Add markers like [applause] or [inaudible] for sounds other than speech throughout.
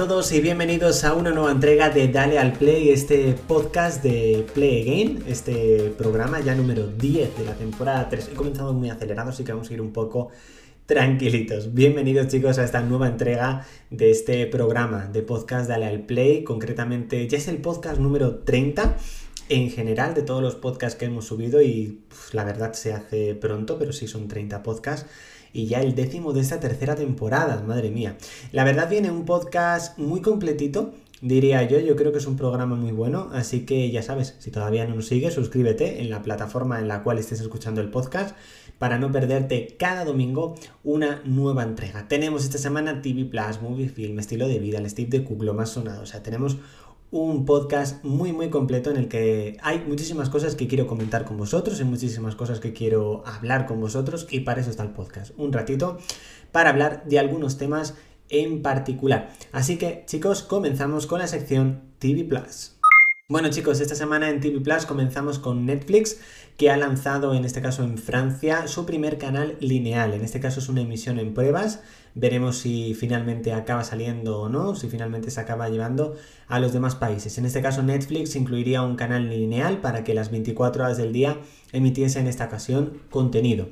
Todos y bienvenidos a una nueva entrega de Dale al Play, este podcast de Play Again, este programa ya número 10 de la temporada 3. He comenzado muy acelerado, así que vamos a ir un poco tranquilitos. Bienvenidos chicos a esta nueva entrega de este programa de podcast Dale al Play. Concretamente ya es el podcast número 30 en general de todos los podcasts que hemos subido y la verdad se hace pronto, pero sí son 30 podcasts y ya el décimo de esta tercera temporada, madre mía. La verdad viene un podcast muy completito, diría yo, yo creo que es un programa muy bueno, así que ya sabes, si todavía no nos sigues, suscríbete en la plataforma en la cual estés escuchando el podcast para no perderte cada domingo una nueva entrega. Tenemos esta semana TV Plus, Movie Film, Estilo de Vida, el Steve de Cook, lo más sonado, o sea, tenemos un podcast muy muy completo en el que hay muchísimas cosas que quiero comentar con vosotros, hay muchísimas cosas que quiero hablar con vosotros y para eso está el podcast. Un ratito para hablar de algunos temas en particular. Así que chicos, comenzamos con la sección TV Plus. Bueno chicos, esta semana en TV Plus comenzamos con Netflix que ha lanzado en este caso en Francia su primer canal lineal. En este caso es una emisión en pruebas. Veremos si finalmente acaba saliendo o no, si finalmente se acaba llevando a los demás países. En este caso Netflix incluiría un canal lineal para que las 24 horas del día emitiese en esta ocasión contenido.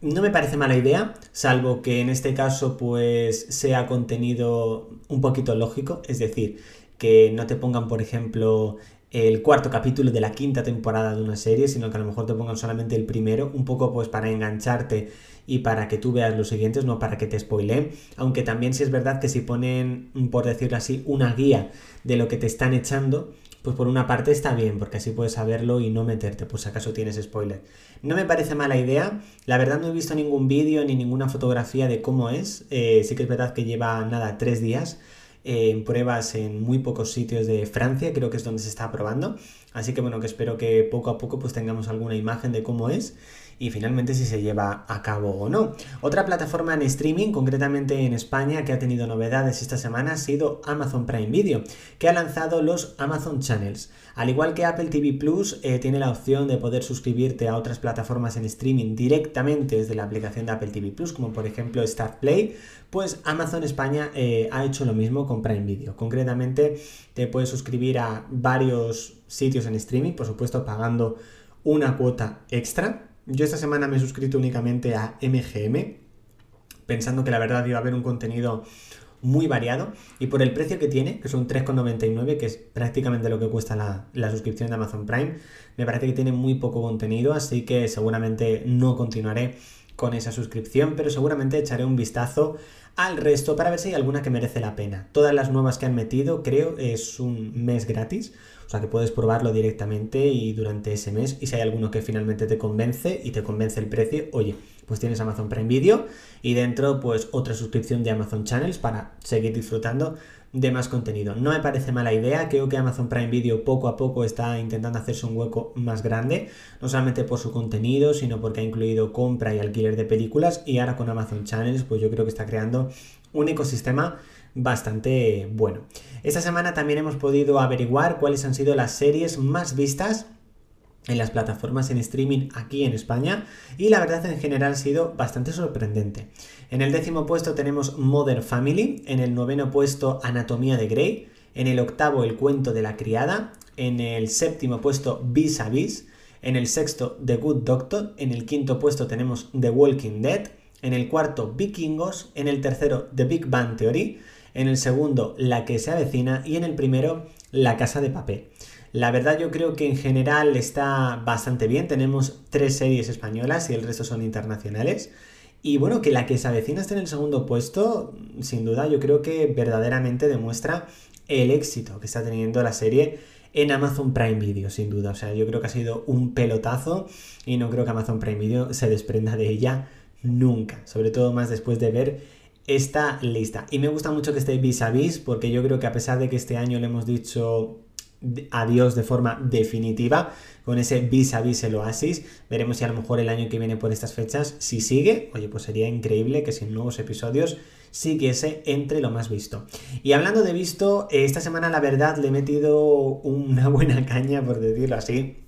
No me parece mala idea, salvo que en este caso pues sea contenido un poquito lógico, es decir, que no te pongan, por ejemplo, el cuarto capítulo de la quinta temporada de una serie, sino que a lo mejor te pongan solamente el primero, un poco pues para engancharte y para que tú veas los siguientes, no para que te spoileen. Aunque también si es verdad que si ponen, por decirlo así, una guía de lo que te están echando, pues por una parte está bien, porque así puedes saberlo y no meterte, pues acaso tienes spoiler. No me parece mala idea, la verdad no he visto ningún vídeo ni ninguna fotografía de cómo es, eh, sí que es verdad que lleva nada, tres días, en pruebas en muy pocos sitios de Francia, creo que es donde se está probando. Así que bueno, que espero que poco a poco pues tengamos alguna imagen de cómo es y finalmente si se lleva a cabo o no. Otra plataforma en streaming, concretamente en España, que ha tenido novedades esta semana ha sido Amazon Prime Video, que ha lanzado los Amazon Channels. Al igual que Apple TV Plus, eh, tiene la opción de poder suscribirte a otras plataformas en streaming directamente desde la aplicación de Apple TV Plus, como por ejemplo Star Play, pues Amazon España eh, ha hecho lo mismo con Prime Video. Concretamente, te puedes suscribir a varios sitios en streaming, por supuesto pagando una cuota extra yo esta semana me he suscrito únicamente a MGM, pensando que la verdad iba a haber un contenido muy variado y por el precio que tiene, que son 3,99, que es prácticamente lo que cuesta la, suscripción de Amazon Prime, me parece que tiene muy poco contenido, así que seguramente no continuaré con esa suscripción, pero seguramente echaré un vistazo al resto para ver si hay alguna que merece la pena. Todas las nuevas que han metido, creo, es un mes gratis, o sea que puedes probarlo directamente y durante ese mes. Y si hay alguno que finalmente te convence y te convence el precio, oye, pues tienes Amazon Prime Video y dentro pues otra suscripción de Amazon Channels para seguir disfrutando de más contenido. No me parece mala idea, creo que Amazon Prime Video poco a poco está intentando hacerse un hueco más grande, no solamente por su contenido, sino porque ha incluido compra y alquiler de películas y ahora con Amazon Channels pues yo creo que está creando un ecosistema bastante bueno. Esta semana también hemos podido averiguar cuáles han sido las series más vistas en las plataformas en streaming aquí en España y la verdad en general ha sido bastante sorprendente. En el décimo puesto tenemos Modern Family, en el noveno puesto Anatomía de Grey, en el octavo El cuento de la criada, en el séptimo puesto Vis a Vis, en el sexto The Good Doctor, en el quinto puesto tenemos The Walking Dead, en el cuarto Vikingos, en el tercero The Big Bang Theory, en el segundo La que se avecina y en el primero La casa de papel. La verdad yo creo que en general está bastante bien, tenemos tres series españolas y el resto son internacionales. Y bueno, que la que se avecina esté en el segundo puesto, sin duda yo creo que verdaderamente demuestra el éxito que está teniendo la serie en Amazon Prime Video, sin duda. O sea, yo creo que ha sido un pelotazo y no creo que Amazon Prime Video se desprenda de ella nunca, sobre todo más después de ver esta lista. Y me gusta mucho que esté vis a vis porque yo creo que a pesar de que este año le hemos dicho adiós de forma definitiva con ese vis a vis el oasis. Veremos si a lo mejor el año que viene por estas fechas, si sigue, oye, pues sería increíble que sin nuevos episodios siguiese entre lo más visto. Y hablando de visto, esta semana la verdad le he metido una [laughs] buena caña, por decirlo así,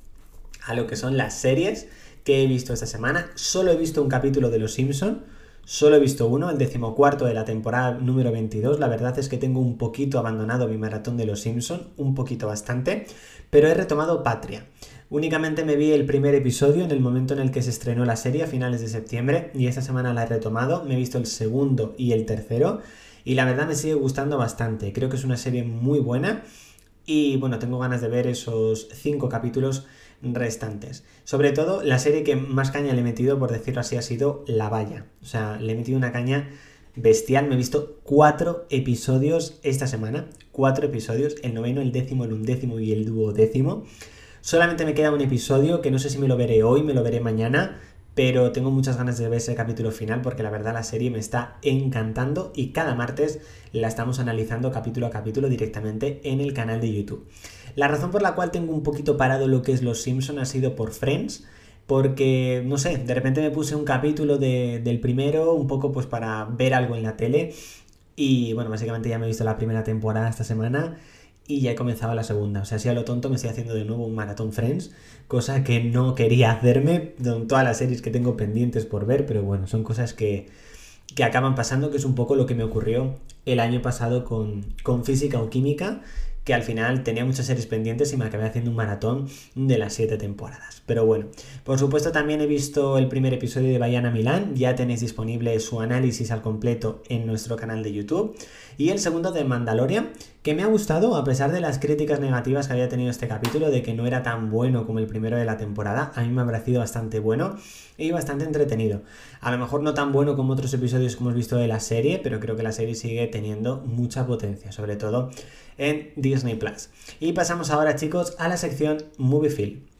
a lo que son las series que he visto esta semana. Solo he visto un capítulo de Los Simpson Solo he visto uno, el decimocuarto de la temporada número 22. La verdad es que tengo un poquito abandonado mi maratón de Los Simpson, un poquito bastante, pero he retomado Patria. Únicamente me vi el primer episodio en el momento en el que se estrenó la serie a finales de septiembre y esta semana la he retomado, me he visto el segundo y el tercero y la verdad me sigue gustando bastante. Creo que es una serie muy buena y bueno, tengo ganas de ver esos cinco capítulos restantes. Sobre todo, la serie que más caña le he metido, por decirlo así, ha sido La Valla. O sea, le he metido una caña bestial. Me he visto cuatro episodios esta semana. Cuatro episodios, el noveno, el décimo, el undécimo y el duodécimo. Solamente me queda un episodio que no sé si me lo veré hoy, me lo veré mañana pero tengo muchas ganas de ver ese capítulo final porque la verdad la serie me está encantando y cada martes la estamos analizando capítulo a capítulo directamente en el canal de YouTube. La razón por la cual tengo un poquito parado lo que es Los Simpson ha sido por Friends, porque, no sé, de repente me puse un capítulo del primero, un poco pues para ver algo en la tele, y bueno, básicamente ya me he visto la primera temporada esta semana y ya he comenzado la segunda. O sea, si a lo tonto me estoy haciendo de nuevo un maratón Friends, cosa que no quería hacerme con todas las series que tengo pendientes por ver, pero bueno, son cosas que, que acaban pasando, que es un poco lo que me ocurrió el año pasado con, con física o química, que al final tenía muchas series pendientes y me acabé haciendo un maratón de las siete temporadas. Pero bueno, por supuesto también he visto el primer episodio de Bayana Milán, ya tenéis disponible su análisis al completo en nuestro canal de YouTube. Y el segundo de Mandalorian, que me ha gustado a pesar de las críticas negativas que había tenido este capítulo, de que no era tan bueno como el primero de la temporada, a mí me ha parecido bastante bueno y bastante entretenido. A lo mejor no tan bueno como otros episodios que hemos visto de la serie, pero creo que la serie sigue teniendo mucha potencia, sobre todo en Disney Plus. Y pasamos ahora, chicos, a la sección Movie Film.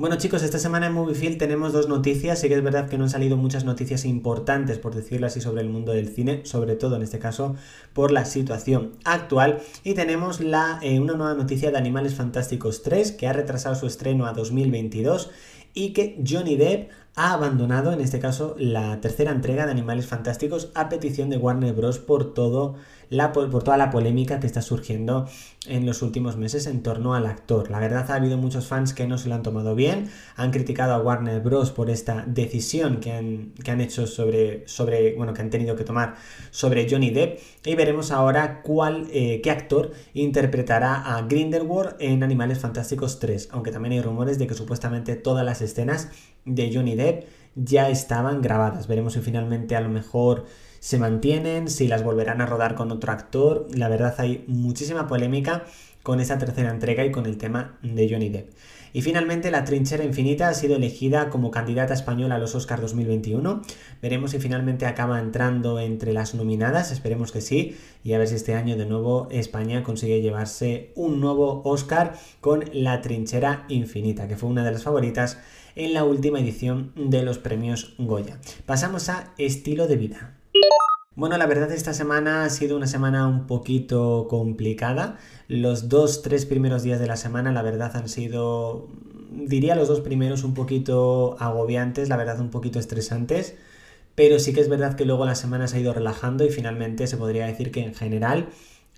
Bueno chicos, esta semana en Moviefield tenemos dos noticias. Sí que es verdad que no han salido muchas noticias importantes, por decirlo así, sobre el mundo del cine, sobre todo en este caso por la situación actual. Y tenemos la, eh, una nueva noticia de Animales Fantásticos 3, que ha retrasado su estreno a 2022 y que Johnny Depp ha abandonado, en este caso, la tercera entrega de Animales Fantásticos a petición de Warner Bros. por todo por toda la polémica que está surgiendo en los últimos meses en torno al actor. La verdad ha habido muchos fans que no se lo han tomado bien, han criticado a Warner Bros. por esta decisión que han, que han hecho sobre, sobre, bueno, que han tenido que tomar sobre Johnny Depp y veremos ahora cuál, eh, qué actor interpretará a Grindelwald en Animales Fantásticos 3, aunque también hay rumores de que supuestamente todas las escenas de Johnny Depp ya estaban grabadas. Veremos si finalmente a lo mejor se mantienen, si las volverán a rodar con otro actor. La verdad hay muchísima polémica con esa tercera entrega y con el tema de Johnny Depp. Y finalmente La Trinchera Infinita ha sido elegida como candidata española a los Oscars 2021. Veremos si finalmente acaba entrando entre las nominadas, esperemos que sí, y a ver si este año de nuevo España consigue llevarse un nuevo Oscar con La Trinchera Infinita, que fue una de las favoritas en la última edición de los premios Goya. Pasamos a estilo de vida. Bueno, la verdad esta semana ha sido una semana un poquito complicada. Los dos, tres primeros días de la semana, la verdad han sido, diría los dos primeros un poquito agobiantes, la verdad un poquito estresantes. Pero sí que es verdad que luego la semana se ha ido relajando y finalmente se podría decir que en general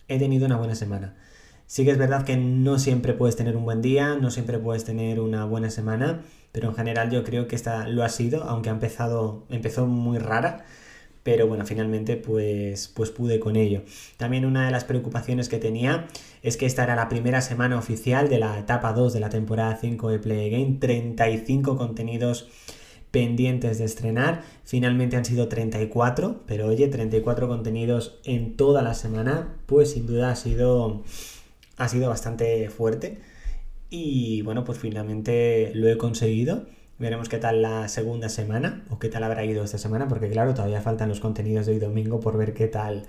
he tenido una buena semana. Sí que es verdad que no siempre puedes tener un buen día, no siempre puedes tener una buena semana, pero en general yo creo que esta lo ha sido, aunque ha empezado, empezó muy rara pero bueno, finalmente pues, pues pude con ello. También una de las preocupaciones que tenía es que esta era la primera semana oficial de la etapa 2 de la temporada 5 de Play Game, 35 contenidos pendientes de estrenar, finalmente han sido 34, pero oye, 34 contenidos en toda la semana, pues sin duda ha sido, ha sido bastante fuerte. Y bueno, pues finalmente lo he conseguido Veremos qué tal la segunda semana o qué tal habrá ido esta semana, porque claro, todavía faltan los contenidos de hoy domingo por ver qué tal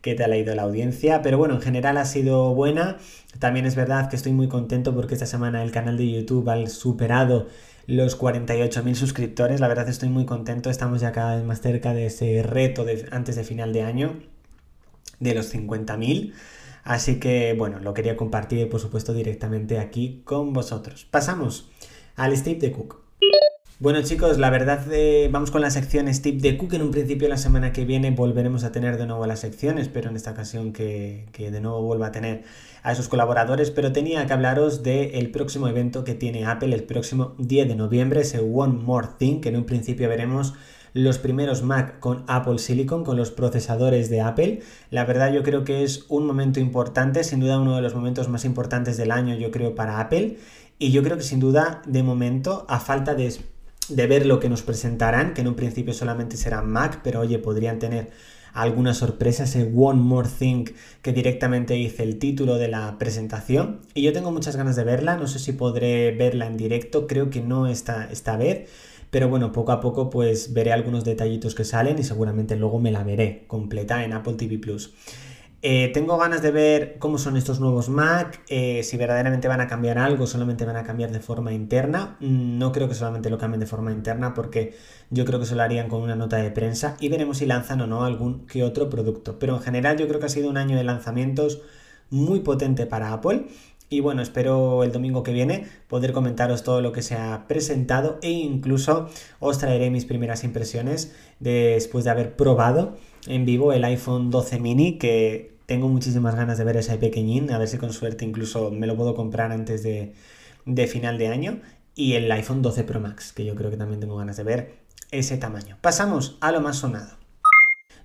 qué tal ha ido la audiencia, pero bueno, en general ha sido buena. También es verdad que estoy muy contento porque esta semana el canal de YouTube ha superado los 48.000 suscriptores. La verdad estoy muy contento, estamos ya cada vez más cerca de ese reto antes de final de año de los 50.000. Así que bueno, lo quería compartir por supuesto directamente aquí con vosotros. Pasamos al Steve de Cook. Bueno chicos, la verdad eh, vamos con la sección Steve de Cook. En un principio la semana que viene volveremos a tener de nuevo las secciones, pero en esta ocasión que, de nuevo vuelva a tener a esos colaboradores. Pero tenía que hablaros del próximo evento que tiene Apple el próximo 10 de noviembre, ese One More Thing, que en un principio veremos los primeros Mac con Apple Silicon, con los procesadores de Apple. La verdad yo creo que es un momento importante, sin duda uno de los momentos más importantes del año yo creo para Apple. Y yo creo que sin duda de momento, a falta de, de ver lo que nos presentarán, que en un principio solamente será Mac, pero oye, podrían tener alguna sorpresa, ese One More Thing que directamente hice el título de la presentación. Y yo tengo muchas ganas de verla, no sé si podré verla en directo, creo que no esta, esta vez. Pero bueno, poco a poco pues veré algunos detallitos que salen y seguramente luego me la veré completa en Apple TV Plus. Eh, tengo ganas de ver cómo son estos nuevos Mac, eh, si verdaderamente van a cambiar algo, solamente van a cambiar de forma interna. Mm, no creo que solamente lo cambien de forma interna porque yo creo que se lo harían con una nota de prensa y veremos si lanzan o no algún que otro producto. Pero en general yo creo que ha sido un año de lanzamientos muy potente para Apple. Y bueno, espero el domingo que viene poder comentaros todo lo que se ha presentado e incluso os traeré mis primeras impresiones después de haber probado en vivo el iPhone 12 mini que tengo muchísimas ganas de ver ese pequeñín, a ver si con suerte incluso me lo puedo comprar antes de, final de año. Y el iPhone 12 Pro Max, que yo creo que también tengo ganas de ver ese tamaño. Pasamos a lo más sonado.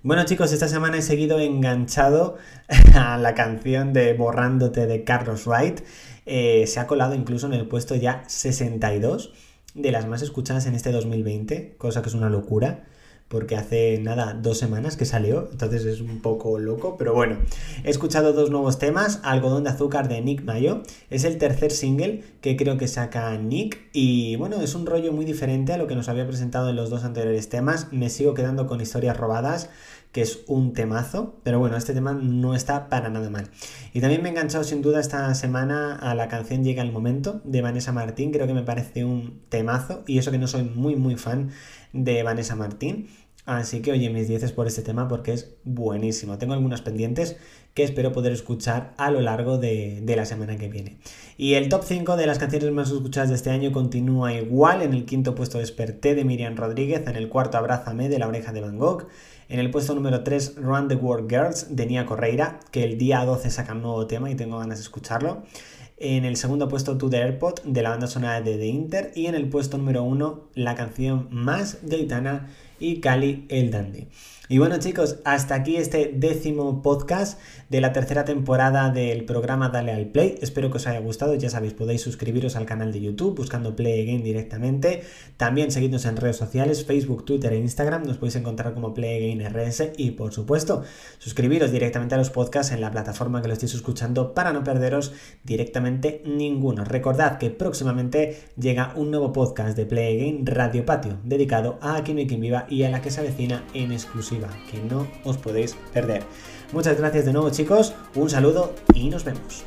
Bueno chicos, esta semana he seguido enganchado [laughs] a la canción de Borrándote de Carlos Wright. Eh, se ha colado incluso en el puesto ya 62 de las más escuchadas en este 2020, cosa que es una locura porque hace nada, dos semanas que salió, entonces es un poco loco, pero bueno, he escuchado dos nuevos temas, Algodón de Azúcar de Nick Mayo, es el tercer single que creo que saca Nick y bueno, es un rollo muy diferente a lo que nos había presentado en los dos anteriores temas, me sigo quedando con historias robadas, que es un temazo, pero bueno, este tema no está para nada mal. Y también me he enganchado sin duda esta semana a la canción Llega el Momento de Vanessa Martín, creo que me parece un temazo y eso que no soy muy muy fan de Vanessa Martín. Así que oye, mis 10 por este tema porque es buenísimo. Tengo algunas pendientes que espero poder escuchar a lo largo de, la semana que viene. Y el top 5 de las canciones más escuchadas de este año continúa igual. En el quinto puesto Desperté de Miriam Rodríguez. En el cuarto Abrázame de La Oreja de Van Gogh. En el puesto número 3 Run the World Girls de Nia Correira, que el día 12 saca un nuevo tema y tengo ganas de escucharlo. En el segundo puesto To the Airport de la banda sonora de The Inter. Y en el puesto número 1 la canción más gaitana y Cali el Dandy. Y bueno chicos, hasta aquí este décimo podcast de la tercera temporada del programa Dale al Play. Espero que os haya gustado. Ya sabéis, podéis suscribiros al canal de YouTube buscando Play Again directamente. También seguidnos en redes sociales, Facebook, Twitter e Instagram. Nos podéis encontrar como Play Again RS. Y por supuesto, suscribiros directamente a los podcasts en la plataforma que lo estéis escuchando para no perderos directamente ninguno. Recordad que próximamente llega un nuevo podcast de Play Again Radio Patio dedicado a Aquí no viva y a la que se avecina en que no os podéis perder. Muchas gracias de nuevo chicos, un saludo y nos vemos.